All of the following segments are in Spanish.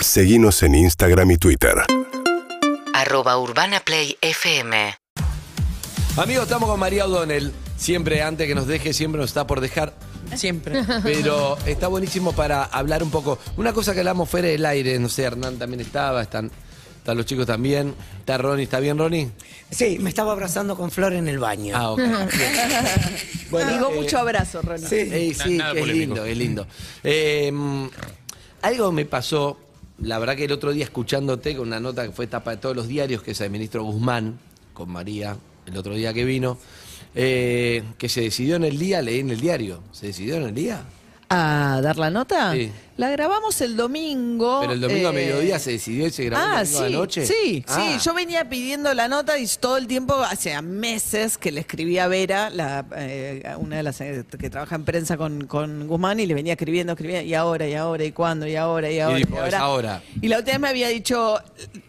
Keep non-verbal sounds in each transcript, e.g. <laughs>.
Seguimos en Instagram y Twitter. Arroba Urbana Play FM. Amigos, estamos con María O'Donnell. Siempre, antes que nos deje, siempre nos está por dejar. Siempre. <laughs> Pero está buenísimo para hablar un poco. Una cosa que hablamos fuera del aire, no sé, Hernán también estaba, están, están los chicos también. Está Ronnie, ¿está bien, Ronnie? Sí, me estaba abrazando con Flor en el baño. Ah, ok. <laughs> Bueno, Digo eh, mucho abrazo, Ronnie. Sí. eh, sí, es polémico. lindo, es lindo. Eh, mm, algo me pasó, la verdad que el otro día escuchándote con una nota que fue tapa de todos los diarios, que es el ministro Guzmán, con María, el otro día que vino, eh, que se decidió en el día, leí en el diario, ¿se decidió en el día? ¿A dar la nota? Sí. La grabamos el domingo. Pero el domingo a eh, mediodía se decidió y se grabó Ah, el domingo sí, a la noche. sí, Ah. sí. Yo venía pidiendo la nota y todo el tiempo, hace meses que le escribía a Vera, la, eh, una de las eh, que trabaja en prensa con, con Guzmán, y le venía escribiendo, escribía, y ahora, y ahora, y cuándo, y ahora, y ahora. dijo, "Es ahora". Y la última vez me había dicho,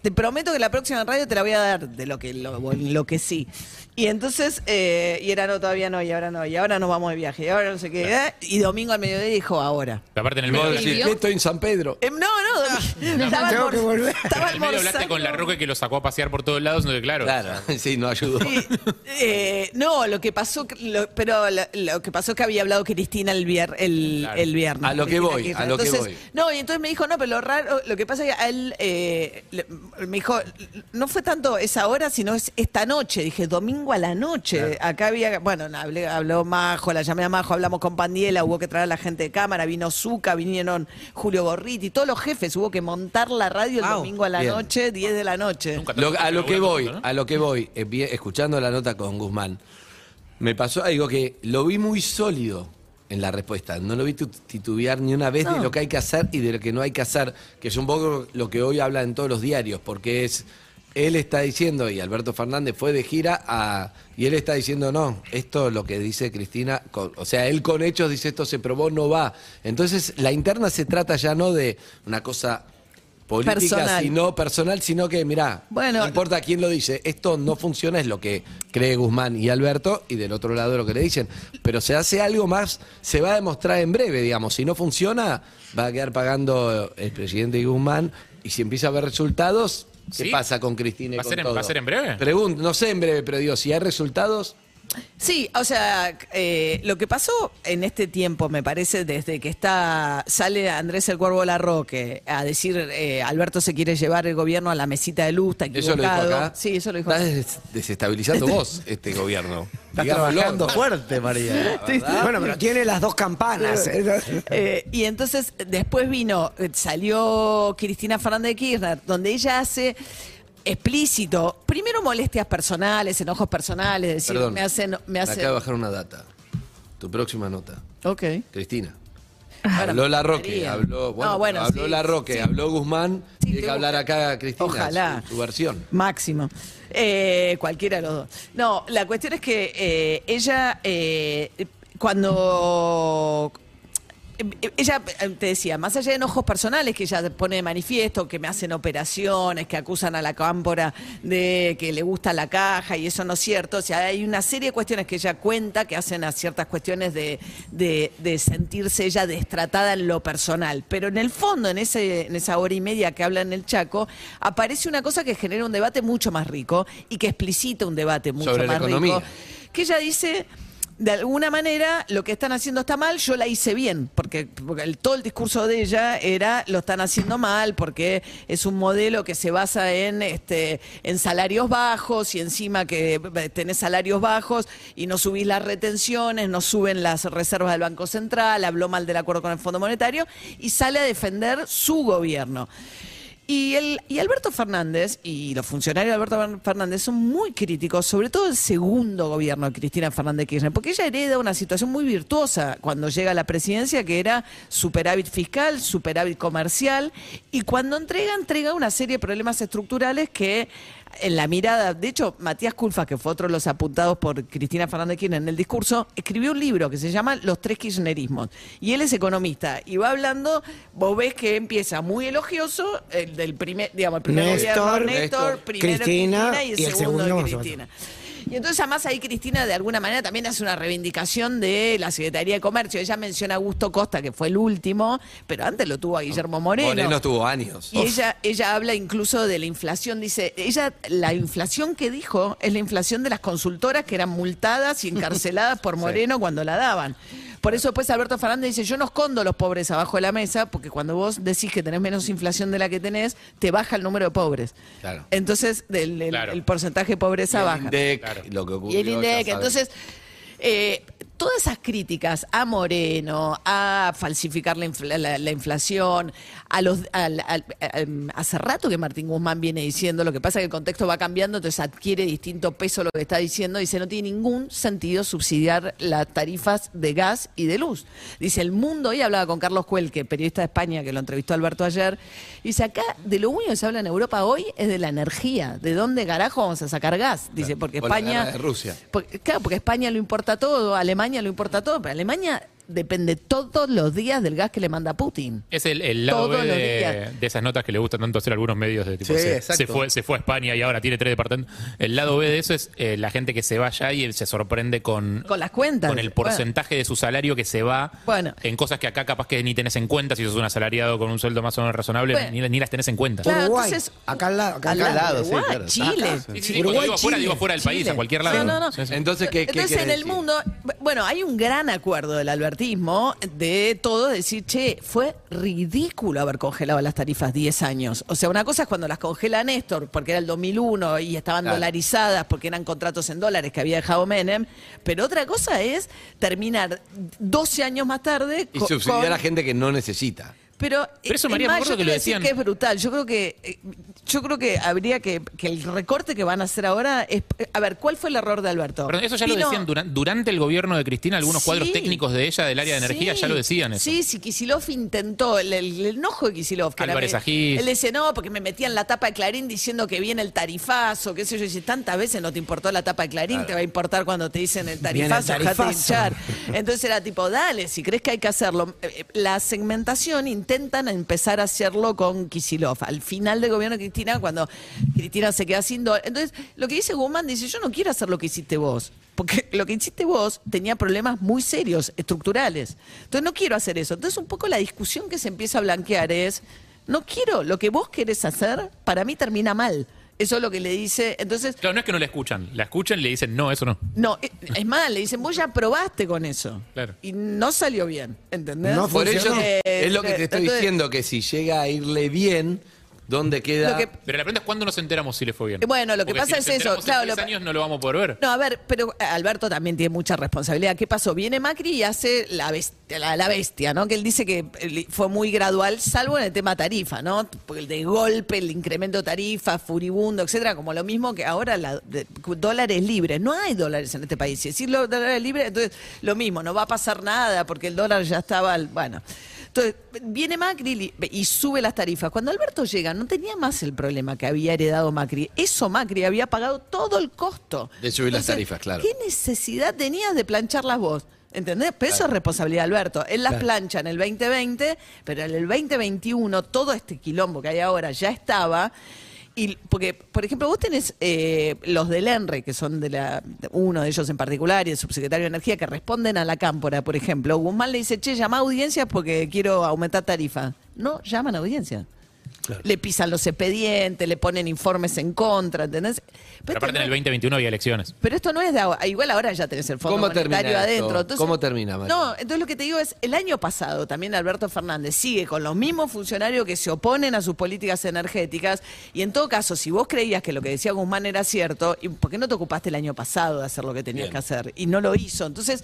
te prometo que la próxima radio te la voy a dar de lo que, lo, lo que sí. Y entonces, eh, y era no, todavía no, y ahora no, y ahora nos vamos de viaje, y ahora no sé qué. eh, Y domingo al mediodía dijo, ahora. Pero aparte en el Y vos medio, decís, en ¿qué estoy en San Pedro? Eh, no, no, domingo- estaba, Tengo que volver. estaba el medio hablaste almorzando. con la roca que lo sacó a pasear por todos lados, no que claro. Claro, <laughs> sí, no ayudó. Sí, eh, no, lo que pasó, lo- pero lo, lo que pasó que había hablado Cristina el, vier- el, Claro. el viernes. A lo que Cristina voy, Kirchner. a lo que Entonces, voy. No, y entonces me dijo, no, pero lo raro, lo que pasa es que a él eh, le- me dijo, no fue tanto esa hora, sino es esta noche. Dije, domingo a la noche. Acá había, bueno, hablé, habló Majo, la llamé a Majo, hablamos con Pandiela, hubo que traer a la gente de cámara, vino Zuca, vinieron Julio Gorriti, todos los jefes, hubo que montar la radio el Wow. domingo a la Bien. noche, 10 de la noche. Nunca te Lo- a lo que voy, a lo que voy, eh, vi- escuchando la nota con Guzmán, me pasó algo que lo vi muy sólido en la respuesta. No lo vi tu- titubear ni una vez de lo que hay que hacer y de lo que no hay que hacer, que es un poco lo que hoy habla en todos los diarios, porque es, él está diciendo, y Alberto Fernández fue de gira, a, y él está diciendo, no, esto lo que dice Cristina, con- o sea, él con hechos dice, esto se probó, no va. Entonces, la interna se trata ya no de una cosa política, Personal. sino personal, sino que, mirá, Bueno, no importa quién lo dice, esto no funciona, es lo que cree Guzmán y Alberto, y del otro lado lo que le dicen. Pero se hace algo más, se va a demostrar en breve, digamos. Si no funciona, va a quedar pagando el presidente Guzmán, y si empieza a haber resultados, ¿qué Sí. pasa con Cristina y ¿Va a con ser en- todo? va a ser en breve? Pregunto, no sé en breve, pero digo, si hay resultados, Sí, o sea, eh, lo que pasó en este tiempo, me parece, desde que está sale Andrés el Cuervo Larroque a decir eh, Alberto se quiere llevar el gobierno a la mesita de luz, está eso lo dijo equivocado. acá. Sí, eso lo dijo. Estás des- desestabilizando vos este gobierno. Está Digámoslo. trabajando fuerte, María. Bueno, pero tiene las dos campanas. ¿eh? <laughs> Eh, y entonces después vino, eh, salió Cristina Fernández de Kirchner, donde ella hace explícito, primero molestias personales, enojos personales, decir, Perdón, me hacen, me hacen. acaba de bajar una data. Tu próxima nota. Ok. Cristina. Habló La Roque, habló, bueno, No, bueno, habló sí, La Roque, sí. habló Guzmán, Sí, tiene que hablar acá Cristina, Ojalá. Su, su versión. Máximo. Eh, cualquiera de los dos. No, la cuestión es que eh, ella, eh, cuando. Ella eh, te decía, más allá de enojos personales que ella pone de manifiesto, que me hacen operaciones, que acusan a la cámpora de que le gusta la caja y eso no es cierto. O sea, hay una serie de cuestiones que ella cuenta que hacen a ciertas cuestiones de, de- de sentirse ella destratada en lo personal. Pero en el fondo, en, ese, en esa hora y media que habla en el Chaco, aparece una cosa que genera un debate mucho más rico y que explicita un debate mucho Sobre más rico. Que ella dice de alguna manera lo que están haciendo está mal, yo la hice bien, porque, porque el- todo el discurso de ella era lo están haciendo mal, porque es un modelo que se basa en, este, en salarios bajos y encima que eh, tenés salarios bajos y no subís las retenciones, no suben las reservas del Banco Central, habló mal del acuerdo con el Fondo Monetario y sale a defender su gobierno. Y, el, y Alberto Fernández y los funcionarios de Alberto Fernández son muy críticos, sobre todo el segundo gobierno de Cristina Fernández Kirchner, porque ella hereda una situación muy virtuosa cuando llega a la presidencia, que era superávit fiscal, superávit comercial, y cuando entrega, entrega una serie de problemas estructurales que en la mirada, de hecho, Matías Culfas, que fue otro de los apuntados por Cristina Fernández Kirchner en el discurso, escribió un libro que se llama Los tres kirchnerismos. Y él es economista y va hablando, vos ves que empieza muy elogioso, el del primer, digamos, el primer Néstor, gobierno, Néstor, Néstor, primero Cristina Cristina y el, y el segundo, segundo, de Cristina. Y entonces además ahí Cristina de alguna manera también hace una reivindicación de la Secretaría de Comercio. Ella menciona a Augusto Costa, que fue el último, pero antes lo tuvo a Guillermo Moreno. Moreno tuvo años. Y ella, ella habla incluso de la inflación, dice, ella, la inflación que dijo es la inflación de las consultoras que eran multadas y encarceladas por Moreno cuando la daban. Por eso después Alberto Fernández dice, yo no escondo los pobres abajo de la mesa, porque cuando vos decís que tenés menos inflación de la que tenés, te baja el número de pobres. Claro. Entonces, el, el- Claro. el porcentaje de pobreza Y el baja. INDEC, Claro. lo que Y el INDEC. Entonces, eh, todas esas críticas a Moreno, a falsificar la, infla- la- la inflación, a los al- al- em, hace rato que Martín Guzmán viene diciendo, lo que pasa es que el contexto va cambiando, entonces adquiere distinto peso lo que está diciendo, dice, no tiene ningún sentido subsidiar las tarifas de gas y de luz. Dice, el mundo, hoy hablaba con Carlos Cuelque, periodista de España, que lo entrevistó Alberto ayer, dice, acá de lo único que se habla en Europa hoy es de la energía, de dónde carajo vamos a sacar gas, dice, porque España... de Rusia. Porque, claro, porque España lo importa todo, Alemania lo importa todo, pero Alemania depende todos los días del gas que le manda Putin. Es el, el lado Todos B de, esas notas que le gustan tanto hacer a algunos medios de tipo Sí, se, exacto. se fue, se fue a España y ahora tiene tres departamentos. El lado B de eso es eh, la gente que se va allá y él se sorprende con, Con las cuentas. con el porcentaje de su salario que se va Bueno. en cosas que acá capaz que ni tenés en cuenta si sos un asalariado con un sueldo más o menos razonable, Bueno. ni, ni las tenés en cuenta. Claro, Uruguay, entonces- acá al lado. Acá Al al lado, sí, claro. Chile. Acá, Sí, Uruguay, digo afuera, digo fuera del país, a cualquier lado. No, no, no. Entonces, ¿qué, Entonces, en el decir? mundo, bueno, hay un gran acuerdo del de todo decir, che, fue ridículo haber congelado las tarifas 10 años. O sea, una cosa es cuando las congela Néstor, porque era el 2001 y estaban Claro. dolarizadas porque eran contratos en dólares que había dejado Menem, pero otra cosa es terminar 12 años más tarde Y subsidiar con- a gente que no necesita. Pero, Pero eso, es María, más, yo que lo decir que es brutal. Yo creo que eh, yo creo que habría que que el recorte que van a hacer ahora es a ver, ¿cuál fue el error de Alberto? Perdón, eso ya lo decían duran- durante el gobierno de Cristina, algunos cuadros técnicos de ella del área de energía Sí. ya lo decían eso. Sí, sí, Kisilov intentó, el, el- el enojo de Kisilov. Que era Álvarez Agis. Él decía, no, porque me metían la tapa de Clarín diciendo que viene el tarifazo, qué sé yo. Y dice, tantas veces no te importó la tapa de Clarín, te va a importar cuando te dicen el Viene el tarifazo, tarifazo. Entonces era tipo, dale, si crees que hay que hacerlo. Eh, eh, La segmentación intentan empezar a hacerlo con Kisilov. Al final del gobierno de Cristina, cuando Cristina se queda sin dólar. Entonces, lo que dice Guzmán dice, yo no quiero hacer lo que hiciste vos. Porque lo que hiciste vos tenía problemas muy serios, estructurales. Entonces no quiero hacer eso. Entonces un poco la discusión que se empieza a blanquear es, no quiero, lo que vos querés hacer, para mí termina mal. Eso es lo que le dice. Entonces, Claro, no es que no la escuchan, la escuchan y le dicen, no, eso no. no, eh, es más, le dicen, vos ya probaste con eso. Claro. Y no salió bien, ¿entendés? No Por ello. Eh, es lo que te estoy entonces- diciendo, que si llega a irle bien, ¿dónde queda? Que- Pero la pregunta es cuándo nos enteramos si le fue bien. Bueno, lo que Porque pasa si es eso, claro, En lo- años no lo vamos a poder ver. No, a ver, pero eh, Alberto también tiene mucha responsabilidad. ¿Qué pasó? Viene Macri y hace la bestia, la, la bestia, ¿no? Que él dice que eh, fue muy gradual, salvo en el tema tarifa, ¿no? Porque el de golpe, el incremento de tarifa, furibundo, etcétera, como lo mismo que ahora la, de- dólares libres. No hay dólares en este país. Si decir los dólares libres, entonces lo mismo, no va a pasar nada porque el dólar ya estaba, al- bueno. Entonces, viene Macri y sube las tarifas. Cuando Alberto llega, no tenía más el problema que había heredado Macri. Eso Macri había pagado todo el costo. De subir las tarifas, claro. ¿Qué necesidad tenías de plancharlas vos? ¿Entendés? Pero eso es responsabilidad de Alberto. Él las plancha en el 2020, pero en el 2021 todo este quilombo que hay ahora ya estaba. Y porque, por ejemplo, vos tenés eh, los del ENRE, que son de la, uno de ellos en particular, y el subsecretario de Energía, que responden a la cámpora, por ejemplo. Guzmán le dice, che, llama a audiencia porque quiero aumentar tarifa. No, llaman a Le pisan los expedientes, le ponen informes en contra, ¿entendés? Pero esto aparte en el 2021 había elecciones. pero esto no es de ahora. Igual ahora ya tenés el Fondo ¿Cómo Monetario adentro. Entonces- ¿Cómo termina, María? No, entonces lo que te digo es, el año pasado también Alberto Fernández sigue con los mismos funcionarios que se oponen a sus políticas energéticas. Y en todo caso, si vos creías que lo que decía Guzmán era cierto, ¿y ¿por qué no te ocupaste el año pasado de hacer lo que tenías Bien. que hacer? Y no lo hizo. Entonces,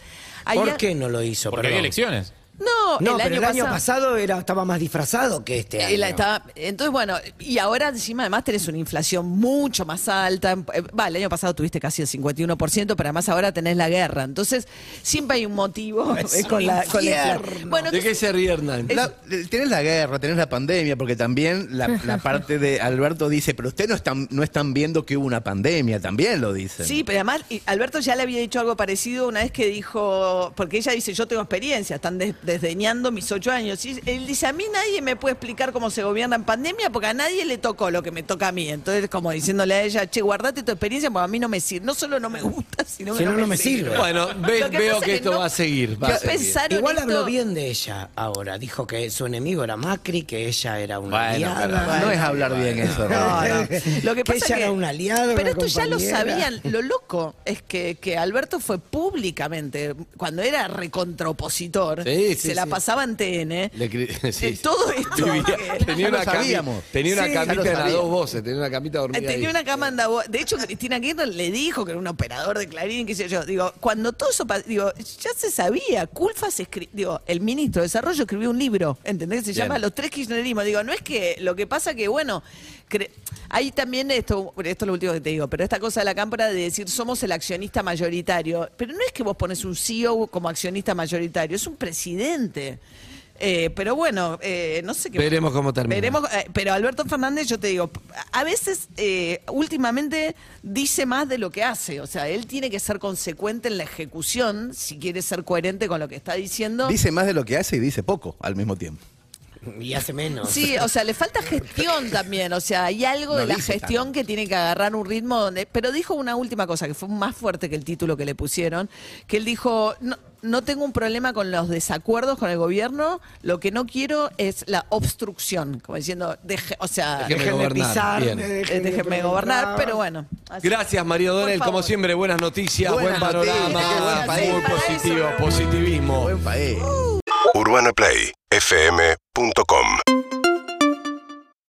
¿Por ya- qué no lo hizo? Porque había Perdón. elecciones. No, No, el pero año el año pasado. pasado era, estaba más disfrazado que este año. Estaba- entonces, bueno, y ahora encima además tenés una inflación mucho más alta. Eh, Va, el año pasado tuviste casi el 51%, pero además ahora tenés la guerra. Entonces, siempre hay un motivo <laughs> Es con, un la, con la. Bueno, ¿De qué se ríe Hernán? La- tenés la guerra, tenés la pandemia, porque también la, la <laughs> parte de Alberto dice, pero ustedes no están, no están viendo que hubo una pandemia, también lo dicen. Sí, pero además y Alberto ya le había dicho algo parecido una vez que dijo, porque ella dice, yo tengo experiencia, están des- desdeñando mis ocho años. Y él dice, a mí nadie me puede explicar cómo se gobierna en pandemia porque a nadie le tocó lo que me toca a mí. Entonces, como diciéndole a ella, che, guardate tu experiencia porque a mí no me sirve. No solo no me gusta, sino que Si no, no, no me sirve. Bueno, ve- Lo que veo que es esto no- va a seguir. va a seguir. Igual esto- habló bien de ella ahora. Dijo que su enemigo era Macri, que ella era una Bueno, aliada. pero- No es hablar bien eso, No. <laughs> Lo que Que pasa ella que, era una aliada, Pero una esto ya lo sabían. Lo loco es que, que Alberto fue públicamente, cuando era recontraopositor, Sí, sí, se la sí. pasaba en TN. Le <laughs> <laughs> sí. todo esto. Vivía- tenía, una sabíamos. tenía una camita en las dos voces, tenía una camita dormida. Tenía ahí. una cama en De hecho, Cristina Kirchner le dijo que era un operador de Clarín, qué sé yo. Digo, cuando todo eso digo, ya se sabía. Culfas escri- digo, el ministro de Desarrollo escribió un libro, ¿entendés? Se Bien. llama Los tres kirchnerismos. Digo, no es que lo que pasa que, bueno, hay también esto, esto es lo último que te digo, pero esta cosa de la cámara de decir somos el accionista mayoritario. Pero no es que vos pones un CEO como accionista mayoritario, es un presidente. Eh, pero bueno, eh, no sé qué. Veremos cómo termina. Veremos, eh, pero Alberto Fernández, yo te digo, a veces, eh, últimamente, dice más de lo que hace. O sea, él tiene que ser consecuente en la ejecución si quiere ser coherente con lo que está diciendo. Dice más de lo que hace y dice poco al mismo tiempo. Y hace menos. Sí, o sea, le falta gestión <laughs> también. O sea, hay algo No de la gestión que tiene que agarrar un ritmo donde. Pero dijo una última cosa que fue más fuerte que el título que le pusieron, que él dijo. No, no tengo un problema con los desacuerdos con el gobierno, lo que no quiero es la obstrucción, como diciendo, deje- o sea, Déjeme Déjenme gobernar, pisar, eh, déjenme déjenme gobernar, pero bueno. así. Gracias, María Por Donel. Como siempre, buenas noticias, Buenas buen panorama, noticias, buen país. muy positivo, positivismo. Buen país. UrbanaPlayFM.com